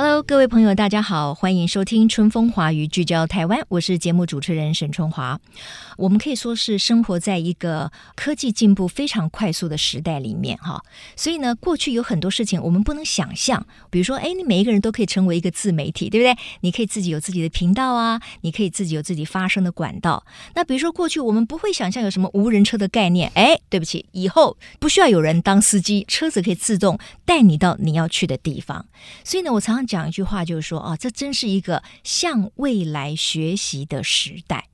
Hello，各位朋友，大家好，欢迎收听《春风华语》，聚焦台湾，我是节目主持人沈春华。我们可以说是生活在一个科技进步非常快速的时代里面，哈。所以呢，过去有很多事情我们不能想象，比如说，哎，你每一个人都可以成为一个自媒体，对不对？你可以自己有自己的频道啊，你可以自己有自己发声的管道。那比如说，过去我们不会想象有什么无人车的概念，哎，对不起，以后不需要有人当司机，车子可以自动带你到你要去的地方。所以呢，我常常讲一句话，就是说，啊，这真是一个向未来学习的时代。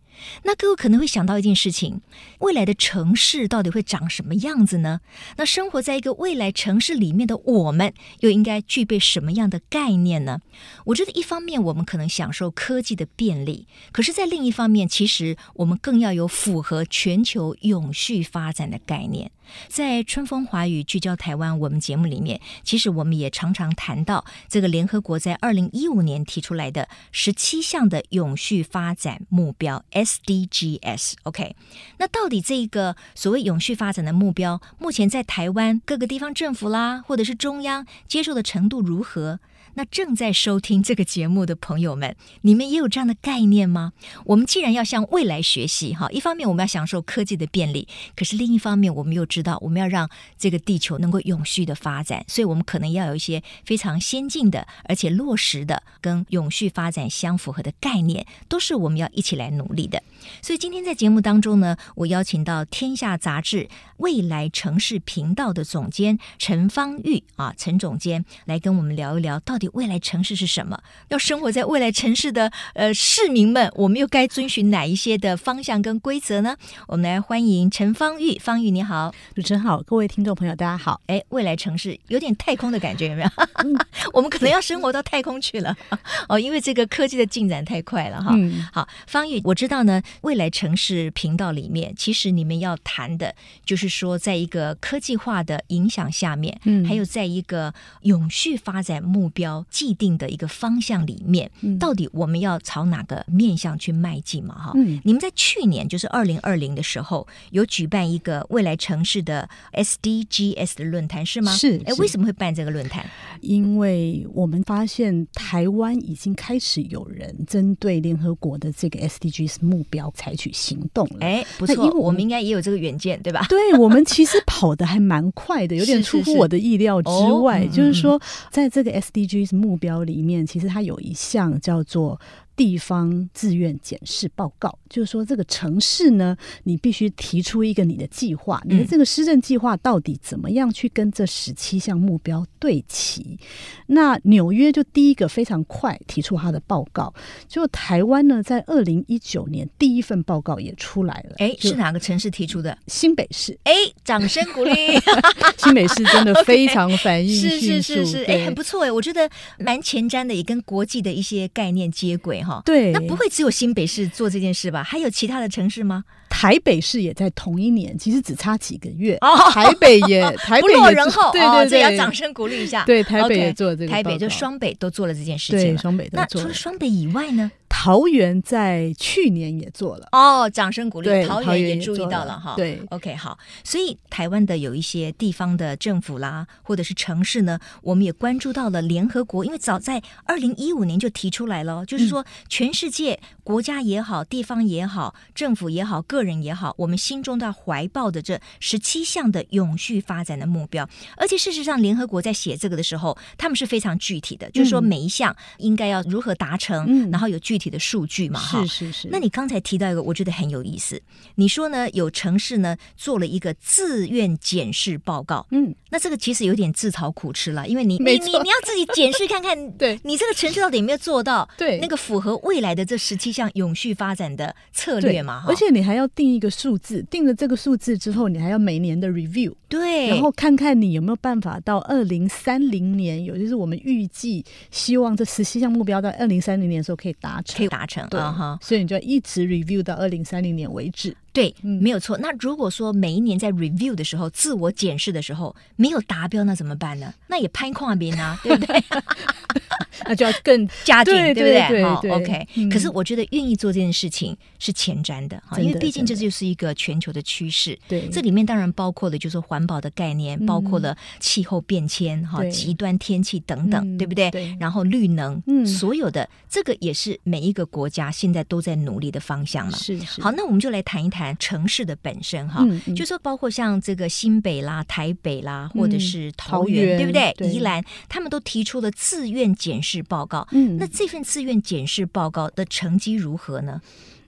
那各位可能会想到一件事情：未来的城市到底会长什么样子呢？那生活在一个未来城市里面的我们，又应该具备什么样的概念呢？我觉得一方面我们可能享受科技的便利，可是，在另一方面，其实我们更要有符合全球永续发展的概念。在春风华语聚焦台湾，我们节目里面，其实我们也常常谈到这个联合国在二零一五年提出来的十七项的永续发展目标 SDGs。OK，那到底这一个所谓永续发展的目标，目前在台湾各个地方政府啦，或者是中央接受的程度如何？那正在收听这个节目的朋友们，你们也有这样的概念吗？我们既然要向未来学习，哈，一方面我们要享受科技的便利，可是另一方面我们又知道我们要让这个地球能够永续的发展，所以我们可能要有一些非常先进的，而且落实的跟永续发展相符合的概念，都是我们要一起来努力的。所以今天在节目当中呢，我邀请到《天下杂志》未来城市频道的总监陈芳玉啊，陈总监来跟我们聊一聊到底。未来城市是什么？要生活在未来城市的呃市民们，我们又该遵循哪一些的方向跟规则呢？我们来欢迎陈方玉，方玉你好，主持人好，各位听众朋友大家好。哎，未来城市有点太空的感觉，有没有？我们可能要生活到太空去了 哦，因为这个科技的进展太快了哈。嗯、好，方玉，我知道呢，未来城市频道里面，其实你们要谈的就是说，在一个科技化的影响下面，嗯，还有在一个永续发展目标。既定的一个方向里面，到底我们要朝哪个面向去迈进嘛？哈、嗯，你们在去年就是二零二零的时候，有举办一个未来城市的 SDGs 的论坛，是吗？是。哎，为什么会办这个论坛？因为我们发现台湾已经开始有人针对联合国的这个 SDGs 目标采取行动了。哎，不错，因为我们应该也有这个远见，对吧？对，我们其实跑的还蛮快的，有点出乎我的意料之外。是是是就是说，在这个 SDG 目标里面，其实它有一项叫做。地方自愿检视报告，就是说这个城市呢，你必须提出一个你的计划，你的这个施政计划到底怎么样去跟这十七项目标对齐？那纽约就第一个非常快提出他的报告，就台湾呢，在二零一九年第一份报告也出来了。哎，是哪个城市提出的？新北市。哎，掌声鼓励！新北市真的 非常反应是是是是，哎，很不错哎，我觉得蛮前瞻的，也跟国际的一些概念接轨。对，那不会只有新北市做这件事吧？还有其他的城市吗？台北市也在同一年，其实只差几个月。哦，台北也，台北也不落人后，对对对，要掌声鼓励一下。对，台北也做了这个，台北就双北都做了这件事情。对，双北都做了。那除了双北以外呢？桃园在去年也做了哦，掌声鼓励。桃园也注意到了哈。对，OK，好。所以台湾的有一些地方的政府啦，或者是城市呢，我们也关注到了联合国，因为早在二零一五年就提出来了，就是说全世界国家也好，地方也好，政府也好，个人也好，我们心中都要怀抱的这十七项的永续发展的目标。而且事实上，联合国在写这个的时候，他们是非常具体的，就是说每一项应该要如何达成，然后有具体的。的数据嘛，哈，是是是。那你刚才提到一个，我觉得很有意思。你说呢？有城市呢做了一个自愿检视报告，嗯，那这个其实有点自讨苦吃了，因为你你你你要自己检视看看，对，你这个城市到底有没有做到对那个符合未来的这十七项永续发展的策略嘛？哈，而且你还要定一个数字，定了这个数字之后，你还要每年的 review，对，然后看看你有没有办法到二零三零年，有就是我们预计希望这十七项目标在二零三零年的时候可以达成。成，可以达成，对哈。所以你就要一直 review 到二零三零年为止。对，没有错。那如果说每一年在 review 的时候，自我检视的时候没有达标，那怎么办呢？那也攀跨别啊，对不对？那就要更加紧，对不对？对好，OK。可是我觉得愿意做这件事情是前瞻的哈，因为毕竟这就是一个全球的趋势。对，这里面当然包括了就是环保的概念，包括了气候变迁、哈极端天气等等，对不对？然后绿能，嗯，所有的这个也是每一个国家现在都在努力的方向嘛。是是。好，那我们就来谈一谈。城市的本身哈，嗯嗯、就说包括像这个新北啦、台北啦，或者是桃园，嗯、桃园对不对？对宜兰，他们都提出了自愿检视报告。嗯，那这份自愿检视报告的成绩如何呢？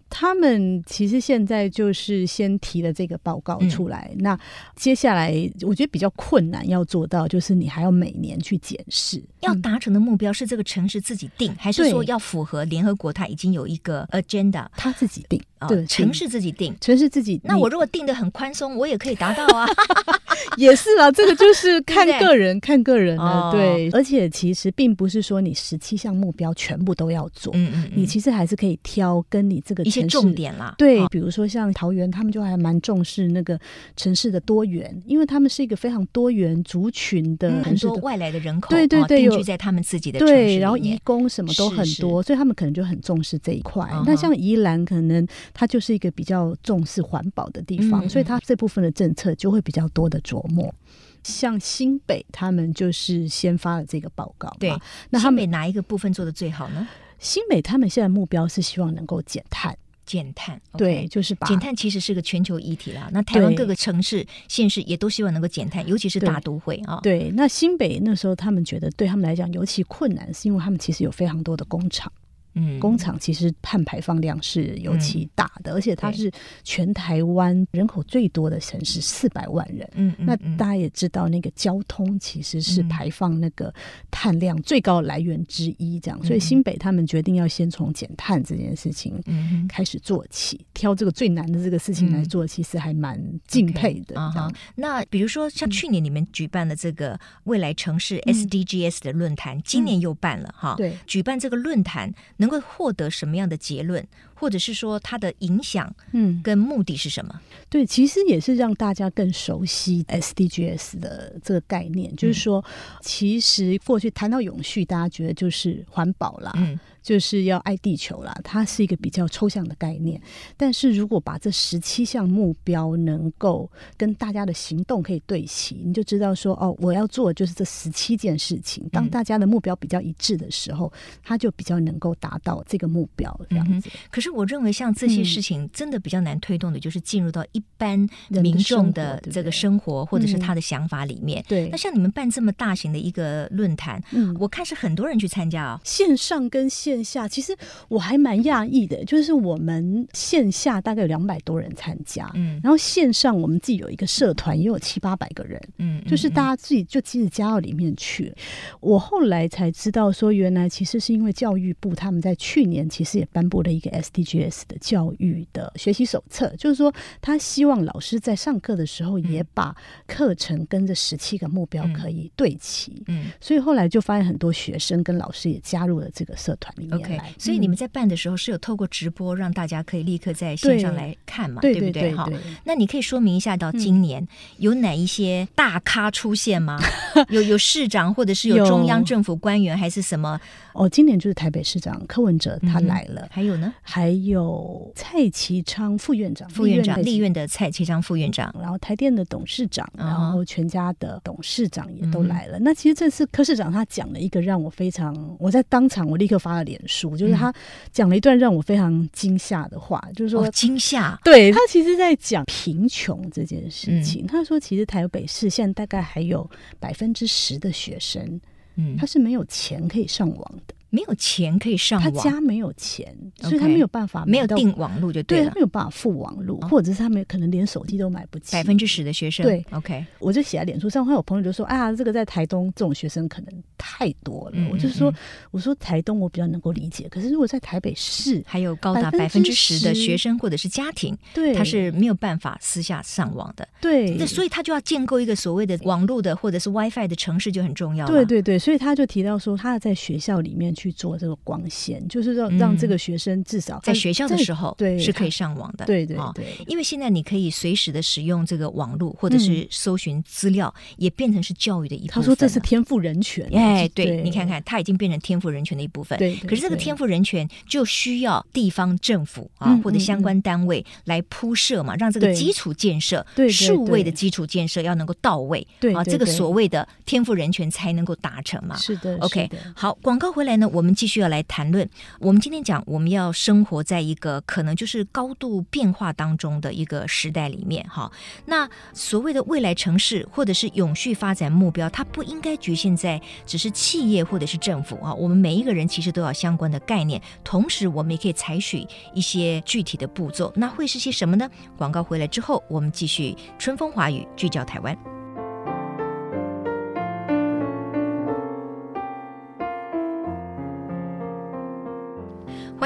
他们其实现在就是先提了这个报告出来，嗯、那接下来我觉得比较困难要做到，就是你还要每年去检视。要达成的目标是这个城市自己定，还是说要符合联合国？它已经有一个 agenda，他自己定。对，城市自己定，城市自己。那我如果定的很宽松，我也可以达到啊。也是啦，这个就是看个人，看个人的。对，而且其实并不是说你十七项目标全部都要做，嗯嗯，你其实还是可以挑跟你这个一些重点啦。对，比如说像桃园，他们就还蛮重视那个城市的多元，因为他们是一个非常多元族群的很多外来的人口，对对对，定居在他们自己的城市里面，然后移工什么都很多，所以他们可能就很重视这一块。那像宜兰可能。它就是一个比较重视环保的地方，嗯、所以它这部分的政策就会比较多的琢磨。像新北，他们就是先发了这个报告。对，那他们新北哪一个部分做的最好呢？新北他们现在目标是希望能够减碳，减碳。对，就是把减碳其实是个全球议题啦。那台湾各个城市、县市也都希望能够减碳，尤其是大都会啊。对，那新北那时候他们觉得对他们来讲尤其困难，是因为他们其实有非常多的工厂。嗯，工厂其实碳排放量是尤其大的，嗯、而且它是全台湾人口最多的城市，四百万人。嗯，嗯，那大家也知道，那个交通其实是排放那个碳量最高来源之一。这样，嗯、所以新北他们决定要先从减碳这件事情开始做起，嗯、挑这个最难的这个事情来做，其实还蛮敬佩的。啊哈，那比如说像去年你们举办的这个未来城市 SDGs 的论坛，嗯、今年又办了哈。对，举办这个论坛能能够获得什么样的结论，或者是说它的影响，嗯，跟目的是什么？嗯、对，其实也是让大家更熟悉 SDGs 的这个概念，嗯、就是说，其实过去谈到永续，大家觉得就是环保啦。嗯就是要爱地球啦，它是一个比较抽象的概念。但是如果把这十七项目标能够跟大家的行动可以对齐，你就知道说哦，我要做的就是这十七件事情。当大家的目标比较一致的时候，它就比较能够达到这个目标。这样子。可是我认为像这些事情真的比较难推动的，就是进入到一般民众的这个生活或者是他的想法里面。对。那像你们办这么大型的一个论坛，嗯，我看是很多人去参加啊，线上跟线。下其实我还蛮讶异的，就是我们线下大概有两百多人参加，嗯，然后线上我们自己有一个社团，也有七八百个人，嗯，就是大家自己就其实加到里面去。我后来才知道说，原来其实是因为教育部他们在去年其实也颁布了一个 SDGs 的教育的学习手册，就是说他希望老师在上课的时候也把课程跟这十七个目标可以对齐，嗯，所以后来就发现很多学生跟老师也加入了这个社团里。OK，所以你们在办的时候是有透过直播让大家可以立刻在线上来看嘛，对，对不对？哈，那你可以说明一下，到今年有哪一些大咖出现吗？有有市长，或者是有中央政府官员，还是什么？哦，今年就是台北市长柯文哲他来了，还有呢？还有蔡其昌副院长，副院长立院的蔡其昌副院长，然后台电的董事长，然后全家的董事长也都来了。那其实这次柯市长他讲了一个让我非常，我在当场我立刻发了脸书，就是他讲了一段让我非常惊吓的话，就是说惊吓，对，他其实在讲贫穷这件事情。他说，其实台北市现在大概还有百分之十的学生。嗯，他是没有钱可以上网的，没有钱可以上网，他家没有钱，所以他没有办法，没有订网络就对了，对，他没有办法付网络，或者是他们可能连手机都买不起。百分之十的学生，对，OK，我就写在脸书上，会有朋友就说啊，这个在台东这种学生可能太多了。嗯、我就说，我说台东我比较能够理解，可是如果在台北市，还有高达百分之十的学生或者是家庭，对，他是没有办法私下上网的。对，那所以他就要建构一个所谓的网络的或者是 WiFi 的城市就很重要。对对对，所以他就提到说，他要在学校里面去做这个光纤，就是让让这个学生至少在学校的时候对是可以上网的。对对对，因为现在你可以随时的使用这个网络或者是搜寻资料，也变成是教育的一部分。他说这是天赋人权。哎，对，你看看，他已经变成天赋人权的一部分。对，可是这个天赋人权就需要地方政府啊或者相关单位来铺设嘛，让这个基础建设，对数位的基础建设要能够到位。对啊，这个所谓的天赋人权才能够达成嘛。是的。OK，好，广告回来呢，我们继续要来谈论。我们今天讲，我们要生活在一个可能就是高度变化当中的一个时代里面哈。那所谓的未来城市或者是永续发展目标，它不应该局限在只是企业或者是政府啊，我们每一个人其实都要相关的概念，同时我们也可以采取一些具体的步骤。那会是些什么呢？广告回来之后，我们继续春风华语，聚焦台湾。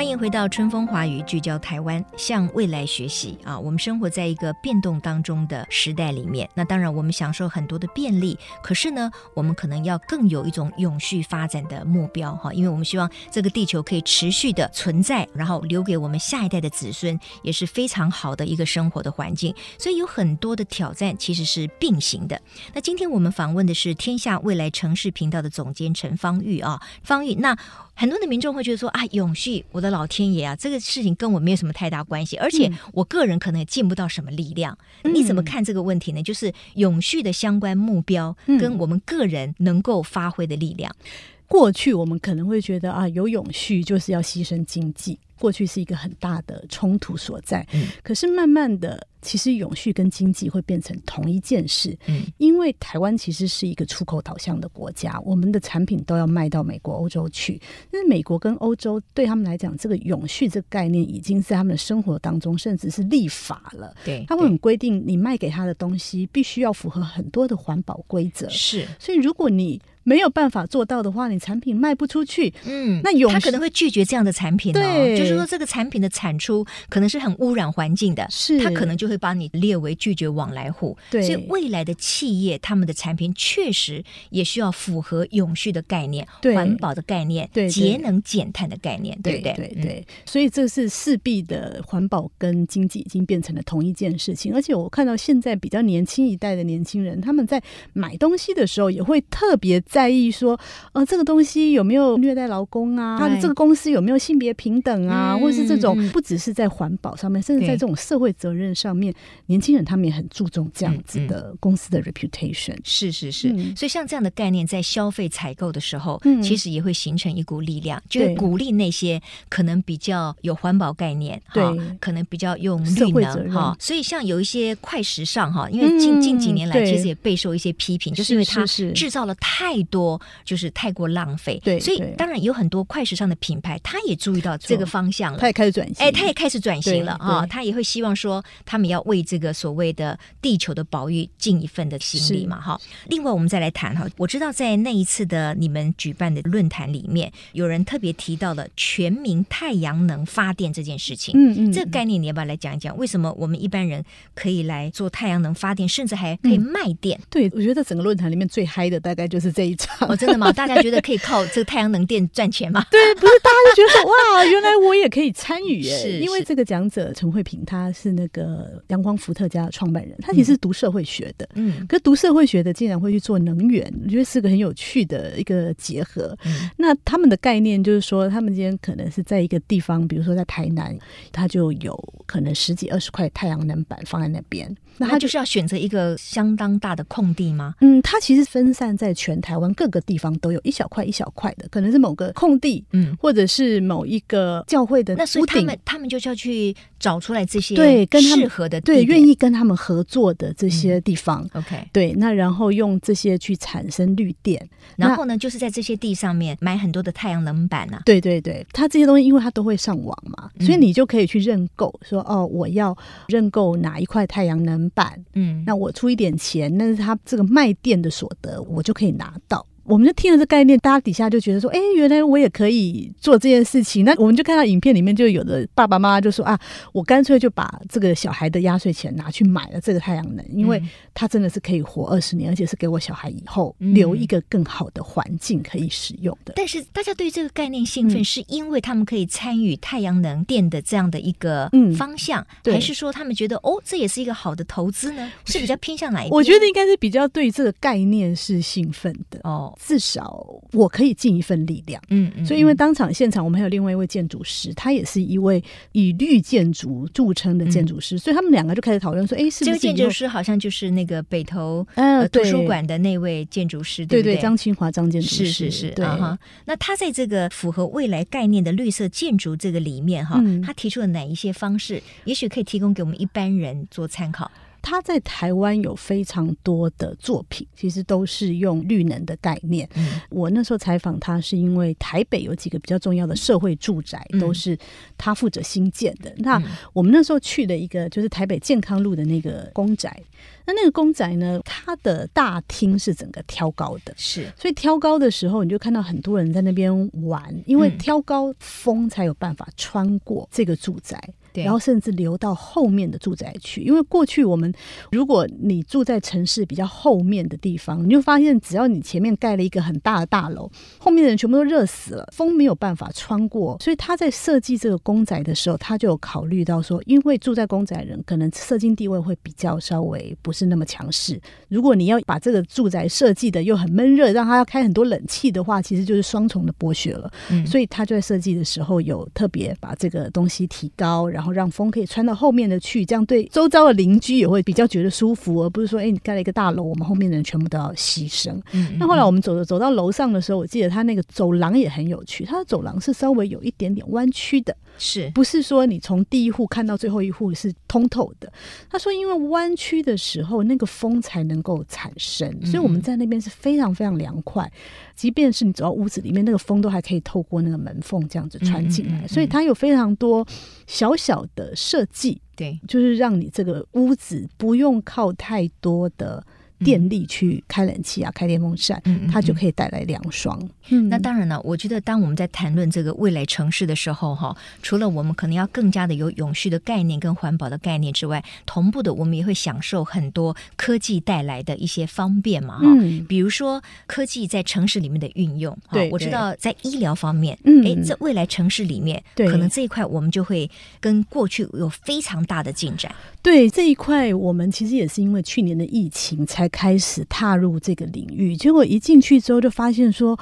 欢迎回到春风华语，聚焦台湾，向未来学习啊！我们生活在一个变动当中的时代里面，那当然我们享受很多的便利，可是呢，我们可能要更有一种永续发展的目标哈，因为我们希望这个地球可以持续的存在，然后留给我们下一代的子孙也是非常好的一个生活的环境，所以有很多的挑战其实是并行的。那今天我们访问的是天下未来城市频道的总监陈方玉啊，方玉那。很多的民众会觉得说啊，永续，我的老天爷啊，这个事情跟我没有什么太大关系，而且我个人可能也尽不到什么力量。嗯、你怎么看这个问题呢？就是永续的相关目标跟我们个人能够发挥的力量。嗯、过去我们可能会觉得啊，有永续就是要牺牲经济。过去是一个很大的冲突所在，嗯，可是慢慢的，其实永续跟经济会变成同一件事，嗯，因为台湾其实是一个出口导向的国家，我们的产品都要卖到美国、欧洲去，那美国跟欧洲对他们来讲，这个永续这个概念已经在他们的生活当中，甚至是立法了，对，他会很规定你卖给他的东西必须要符合很多的环保规则，是，所以如果你没有办法做到的话，你产品卖不出去。嗯，那永，他可能会拒绝这样的产品哦。对，就是说这个产品的产出可能是很污染环境的，是，他可能就会把你列为拒绝往来户。对，所以未来的企业他们的产品确实也需要符合永续的概念、环保的概念、对节能减碳的概念，对不对？对对，对。所以这是势必的，环保跟经济已经变成了同一件事情。而且我看到现在比较年轻一代的年轻人，他们在买东西的时候也会特别。在意说，呃，这个东西有没有虐待劳工啊？他的这个公司有没有性别平等啊？嗯、或者是这种，不只是在环保上面，甚至在这种社会责任上面，年轻人他们也很注重这样子的公司的 reputation。是是是，嗯、所以像这样的概念，在消费采购的时候，嗯、其实也会形成一股力量，就是鼓励那些可能比较有环保概念，对，可能比较用绿能哈。所以像有一些快时尚哈，因为近近几年来其实也备受一些批评，就是因为它制造了太。多就是太过浪费，对，所以当然有很多快时尚的品牌，他也注意到这个方向了，他也开始转型，哎，他也开始转型了啊，他也会希望说，他们要为这个所谓的地球的保育尽一份的心力嘛，哈。另外，我们再来谈哈，我知道在那一次的你们举办的论坛里面，有人特别提到了全民太阳能发电这件事情，嗯嗯，这个概念你要不要来讲一讲？为什么我们一般人可以来做太阳能发电，甚至还可以卖电？对，我觉得整个论坛里面最嗨的大概就是这一。哦，真的吗？大家觉得可以靠这个太阳能电赚钱吗？对，不是，大家就觉得说哇，原来我也可以参与耶！是，因为这个讲者陈慧平，他是那个阳光伏特加的创办人，他其实是读社会学的，嗯，可是读社会学的竟然会去做能源，我觉得是个很有趣的一个结合。嗯，那他们的概念就是说，他们今天可能是在一个地方，比如说在台南，他就有可能十几二十块太阳能板放在那边。那他就是要选择一个相当大的空地吗？嗯，它其实分散在全台湾各个地方，都有一小块一小块的，可能是某个空地，嗯，或者是某一个教会的。那所以他们他们就是要去找出来这些对跟适合的对愿意跟他们合作的这些地方。嗯、OK，对，那然后用这些去产生绿电，然后呢，就是在这些地上面买很多的太阳能板啊。对对对，它这些东西因为它都会上网嘛，所以你就可以去认购，说哦，我要认购哪一块太阳能板，嗯，那我出一点钱，那是他这个卖店的所得，我就可以拿到。我们就听了这概念，大家底下就觉得说，哎，原来我也可以做这件事情。那我们就看到影片里面就有的爸爸妈妈就说啊，我干脆就把这个小孩的压岁钱拿去买了这个太阳能，因为它真的是可以活二十年，而且是给我小孩以后留一个更好的环境可以使用的。但是大家对这个概念兴奋，是因为他们可以参与太阳能电的这样的一个方向，还是说他们觉得哦，这也是一个好的投资呢？是比较 偏向哪一边？我觉得应该是比较对这个概念是兴奋的哦。至少我可以尽一份力量，嗯，嗯，所以因为当场现场我们还有另外一位建筑师，他也是一位以绿建筑著称的建筑师，嗯、所以他们两个就开始讨论说，哎，是不是这个建筑师好像就是那个北投呃图书馆的那位建筑师，对不对？张清华张建筑师，是是是，啊哈。那他在这个符合未来概念的绿色建筑这个里面哈，嗯、他提出了哪一些方式，也许可以提供给我们一般人做参考。他在台湾有非常多的作品，其实都是用绿能的概念。嗯、我那时候采访他，是因为台北有几个比较重要的社会住宅，都是他负责新建的。嗯、那我们那时候去的一个，就是台北健康路的那个公宅。那那个公宅呢，它的大厅是整个挑高的，是，所以挑高的时候，你就看到很多人在那边玩，因为挑高风才有办法穿过这个住宅。对然后甚至流到后面的住宅区，因为过去我们，如果你住在城市比较后面的地方，你就发现只要你前面盖了一个很大的大楼，后面的人全部都热死了，风没有办法穿过。所以他在设计这个公宅的时候，他就有考虑到说，因为住在公宅人可能社经地位会比较稍微不是那么强势，如果你要把这个住宅设计的又很闷热，让他要开很多冷气的话，其实就是双重的剥削了。所以他就在设计的时候有特别把这个东西提高，然后让风可以穿到后面的去，这样对周遭的邻居也会比较觉得舒服，而不是说，哎，你盖了一个大楼，我们后面的人全部都要牺牲。嗯嗯，那后来我们走着走到楼上的时候，我记得他那个走廊也很有趣，他的走廊是稍微有一点点弯曲的，是不是说你从第一户看到最后一户是通透的？他说，因为弯曲的时候那个风才能够产生，所以我们在那边是非常非常凉快。即便是你走到屋子里面，那个风都还可以透过那个门缝这样子穿进来，嗯嗯嗯、所以它有非常多小小的设计，对，就是让你这个屋子不用靠太多的。电力去开冷气啊，开电风扇，它就可以带来凉爽。嗯，那当然了，我觉得当我们在谈论这个未来城市的时候，哈，除了我们可能要更加的有永续的概念跟环保的概念之外，同步的我们也会享受很多科技带来的一些方便嘛，哈，嗯，比如说科技在城市里面的运用，对，我知道在医疗方面，嗯，哎，在未来城市里面，对，可能这一块我们就会跟过去有非常大的进展。对，这一块，我们其实也是因为去年的疫情才开始踏入这个领域，结果一进去之后就发现说。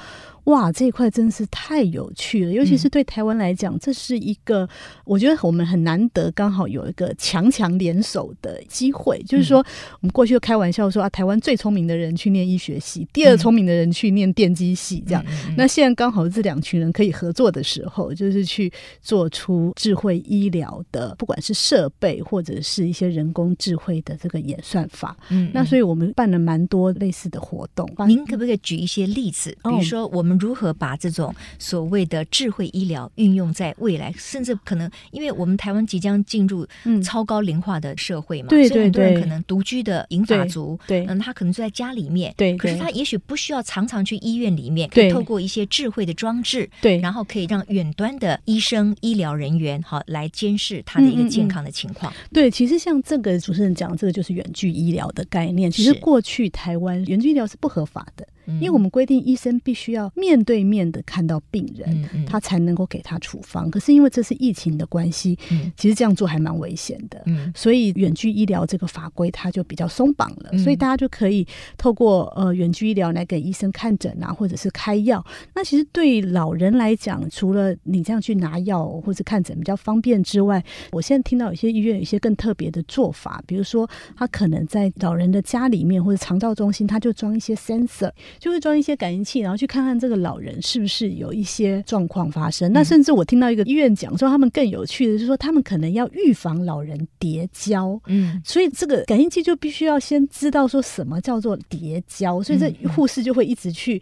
哇，这一块真是太有趣了，尤其是对台湾来讲，嗯、这是一个我觉得我们很难得，刚好有一个强强联手的机会。就是说，我们过去就开玩笑说啊，台湾最聪明的人去念医学系，第二聪明的人去念电机系，这样。嗯、那现在刚好这两群人可以合作的时候，就是去做出智慧医疗的，不管是设备或者是一些人工智慧的这个演算法。嗯，那所以我们办了蛮多类似的活动。您可不可以举一些例子？比如说我们。如何把这种所谓的智慧医疗运用在未来，甚至可能，因为我们台湾即将进入超高龄化的社会嘛，嗯、对对对，所以很多人可能独居的银发族，对，嗯，他可能住在家里面，对，可是他也许不需要常常去医院里面，可以透过一些智慧的装置，对，然后可以让远端的医生、医疗人员好来监视他的一个健康的情况。嗯嗯嗯。对，其实像这个主持人讲，这个就是远距医疗的概念。其实过去台湾远距医疗是不合法的。因为我们规定，医生必须要面对面的看到病人，他才能够给他处方。可是因为这是疫情的关系，其实这样做还蛮危险的。所以远距医疗这个法规它就比较松绑了，所以大家就可以透过呃远距医疗来给医生看诊啊，或者是开药。那其实对老人来讲，除了你这样去拿药或者看诊比较方便之外，我现在听到有些医院有一些更特别的做法，比如说他可能在老人的家里面或者长照中心，他就装一些 sensor。就会装一些感应器，然后去看看这个老人是不是有一些状况发生。嗯、那甚至我听到一个医院讲说，他们更有趣的就是说，他们可能要预防老人跌跤。嗯，所以这个感应器就必须要先知道说什么叫做跌跤，所以这护士就会一直去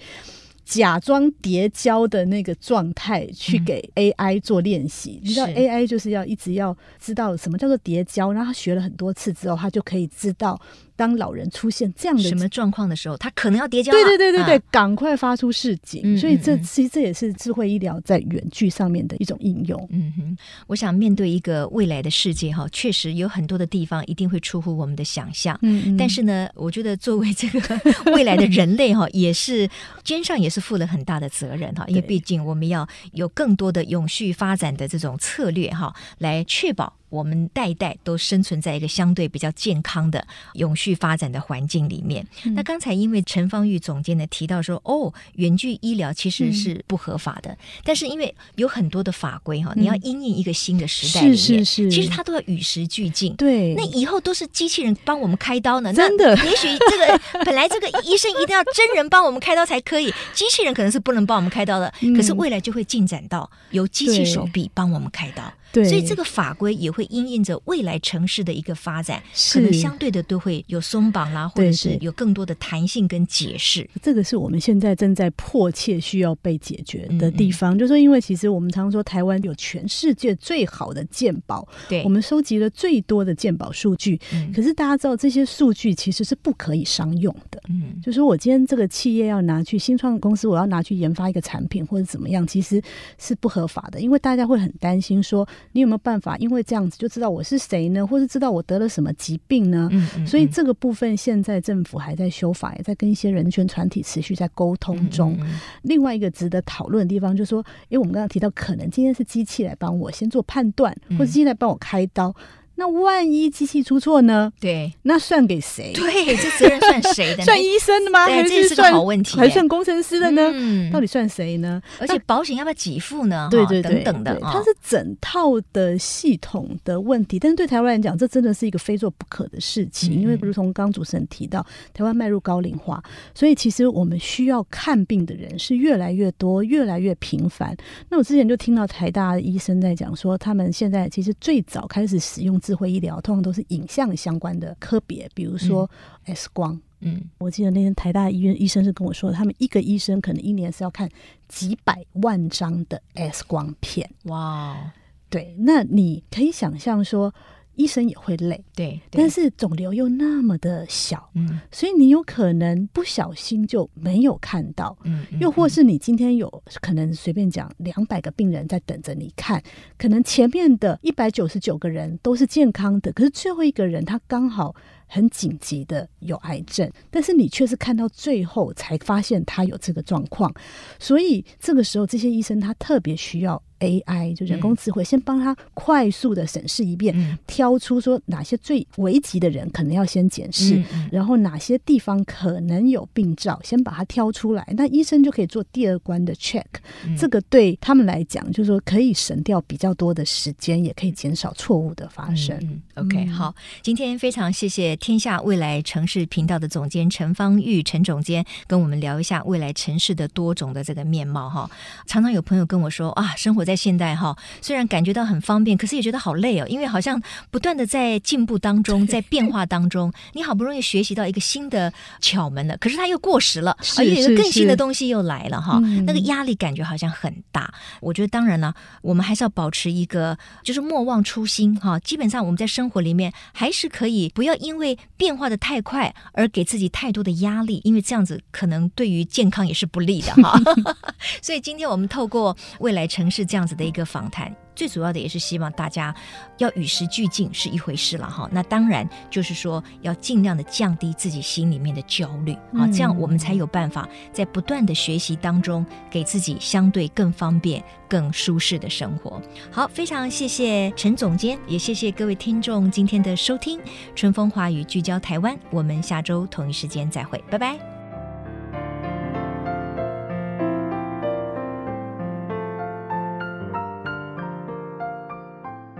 假装跌跤的那个状态去给 AI 做练习。嗯、你知道 AI 就是要一直要知道什么叫做跌跤，然后他学了很多次之后，他就可以知道。当老人出现这样的什么状况的时候，他可能要叠加。对对对对对，啊、赶快发出示警。嗯、所以这其实这也是智慧医疗在远距上面的一种应用。嗯哼，我想面对一个未来的世界哈，确实有很多的地方一定会出乎我们的想象。嗯嗯。但是呢，我觉得作为这个 未来的人类哈，也是肩上也是负了很大的责任哈，因为毕竟我们要有更多的永续发展的这种策略哈，来确保。我们代代都生存在一个相对比较健康的永续发展的环境里面。嗯、那刚才因为陈芳玉总监呢提到说，哦，远距医疗其实是不合法的，嗯、但是因为有很多的法规哈，你要因应一个新的时代里面，是是是，其实它都要与时俱进。对，那以后都是机器人帮我们开刀呢，真的？也许这个 本来这个医生一定要真人帮我们开刀才可以，机器人可能是不能帮我们开刀的。嗯、可是未来就会进展到由机器手臂帮我们开刀。对，所以这个法规也会因应着未来城市的一个发展，可能相对的都会有松绑啦，或者是有更多的弹性跟解释。这个是我们现在正在迫切需要被解决的地方。嗯嗯，就是说，因为其实我们常说台湾有全世界最好的鉴宝，对，我们收集了最多的鉴宝数据。嗯，可是大家知道这些数据其实是不可以商用的。嗯，就是说我今天这个企业要拿去新创公司，我要拿去研发一个产品或者怎么样，其实是不合法的，因为大家会很担心说。你有没有办法？因为这样子就知道我是谁呢？或是知道我得了什么疾病呢？嗯嗯嗯，所以这个部分现在政府还在修法，也在跟一些人权团体持续在沟通中。另外一个值得讨论的地方就是说，因为我们刚刚提到，可能今天是机器来帮我先做判断，或者机器来帮我开刀。那万一机器出错呢？对，那算给谁？对，这责任算谁的？算医生的吗？还是算好问题？还算工程师的呢？嗯，到底算谁呢？而且保险要不要给付呢？对对对，等等的，它是整套的系统的问题。但是对台湾来讲，这真的是一个非做不可的事情。因为如同刚刚主持人提到，台湾迈入高龄化，所以其实我们需要看病的人是越来越多，越来越频繁。那我之前就听到台大的医生在讲说，他们现在其实最早开始使用智慧医疗通常都是影像相关的科别，比如说 X 光。嗯，我记得那天台大医院医生是跟我说，他们一个医生可能一年是要看几百万张的 X 光片。哇，对，那你可以想象说。医生也会累，对，对，但是肿瘤又那么的小，嗯，所以你有可能不小心就没有看到，嗯，又或是你今天有可能随便讲两百个病人在等着你看，可能前面的一百九十九个人都是健康的，可是最后一个人他刚好很紧急的有癌症，但是你却是看到最后才发现他有这个状况，所以这个时候这些医生他特别需要。AI 就人工智慧，先帮他快速的审视一遍，嗯、挑出说哪些最危急的人可能要先检视，嗯、然后哪些地方可能有病灶，先把它挑出来。那医生就可以做第二关的 check，嗯、这个对他们来讲，就是说可以省掉比较多的时间，也可以减少错误的发生。OK，好，今天非常谢谢天下未来城市频道的总监陈方玉陈总监跟我们聊一下未来城市的多种的这个面貌哈。常常有朋友跟我说啊，生活。在现代哈，虽然感觉到很方便，可是也觉得好累哦，因为好像不断的在进步当中，在变化当中，你好不容易学习到一个新的窍门了，可是它又过时了，而且有个更新的东西又来了哈，那个压力感觉好像很大。我觉得当然了，我们还是要保持一个就是莫忘初心哈。基本上我们在生活里面还是可以不要因为变化的太快而给自己太多的压力，因为这样子可能对于健康也是不利的哈。所以今天我们透过未来城市。这样子的一个访谈，最主要的也是希望大家要与时俱进是一回事了哈。那当然就是说要尽量的降低自己心里面的焦虑啊，这样我们才有办法在不断的学习当中，给自己相对更方便、更舒适的生活。好，非常谢谢陈总监，也谢谢各位听众今天的收听。春风华语聚焦台湾，我们下周同一时间再会，拜拜。